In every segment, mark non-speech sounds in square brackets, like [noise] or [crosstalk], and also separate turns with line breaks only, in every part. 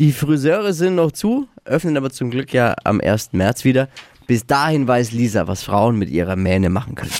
Die Friseure sind noch zu, öffnen aber zum Glück ja am 1. März wieder. Bis dahin weiß Lisa, was Frauen mit ihrer Mähne machen können.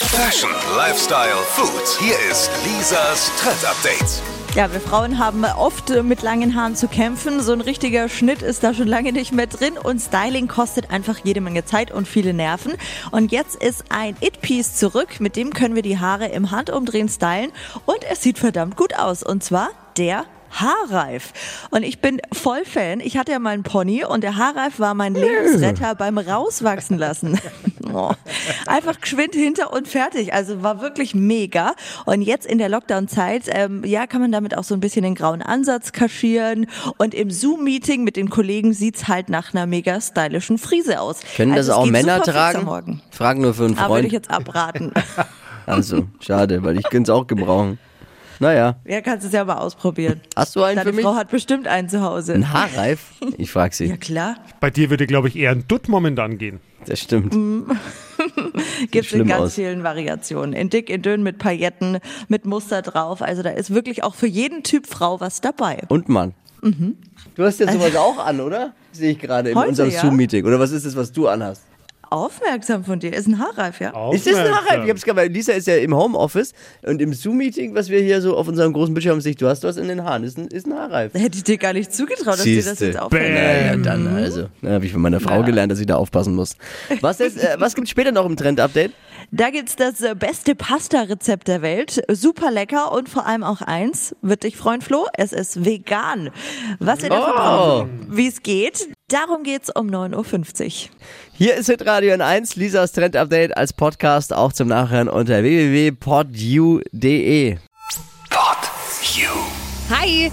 Fashion, Lifestyle, Food. Hier ist Lisas Trend Update.
Ja, wir Frauen haben oft mit langen Haaren zu kämpfen. So ein richtiger Schnitt ist da schon lange nicht mehr drin und Styling kostet einfach jede Menge Zeit und viele Nerven. Und jetzt ist ein It-Piece zurück, mit dem können wir die Haare im Handumdrehen stylen und es sieht verdammt gut aus. Und zwar der Haarreif. Und ich bin voll Fan. Ich hatte ja mal einen Pony und der Haarreif war mein Lebensretter beim Rauswachsen lassen. [laughs] Oh. Einfach geschwind hinter und fertig. Also war wirklich mega. Und jetzt in der Lockdown-Zeit, ähm, ja, kann man damit auch so ein bisschen den grauen Ansatz kaschieren. Und im Zoom-Meeting mit den Kollegen sieht's halt nach einer mega stylischen Friese aus.
Können
also
das
es
auch Männer tragen?
Morgen.
Fragen nur für einen
Aber würde ich
Freund.
jetzt abraten. [laughs]
Also, schade, weil ich könnte es auch gebrauchen. Naja,
ja, kannst es ja mal ausprobieren.
hast du einen
Deine
für mich?
Frau hat bestimmt einen zu Hause.
Ein Haarreif? Ich frag sie.
Ja, klar.
Bei dir würde, glaube ich, eher ein Dutt momentan gehen.
Das stimmt.
Gibt es in ganz
aus.
vielen Variationen. In dick, in dünn, mit Pailletten, mit Muster drauf. Also da ist wirklich auch für jeden Typ Frau was dabei.
Und Mann. Du hast jetzt sowas [laughs] auch an, oder? Sehe ich gerade in
Heute,
unserem
ja.
Zoom-Meeting. Oder was ist das, was du anhast?
Aufmerksam von dir. Ist ein Haarreif, ja?
Ist das ein
Aufmerksam.
Haarreif? Ich hab's gerade, weil Lisa ist ja im Homeoffice und im Zoom-Meeting, was wir hier so auf unserem großen Bildschirm sehen, du hast was in den Haaren. Ist ein, ist ein Haarreif.
Hätte ich dir gar nicht zugetraut, dass dir das jetzt auffällt.
Ja, dann also. Da habe ich von meiner Frau gelernt, dass ich da aufpassen muss. Was, ist, äh, was gibt's später noch im Trend-Update?
Da gibt's das äh, beste Pasta-Rezept der Welt. Super lecker und vor allem auch eins. Wird dich freuen, Flo? Es ist vegan. Was ihr dafür
Oh.
braucht, wie es geht, darum geht's um 9.50 Uhr.
Hier ist Hitradio N1, Lisas Trend-Update als Podcast auch zum Nachhören unter www.podu.de.
Pod You.
Hi!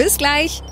Bis gleich.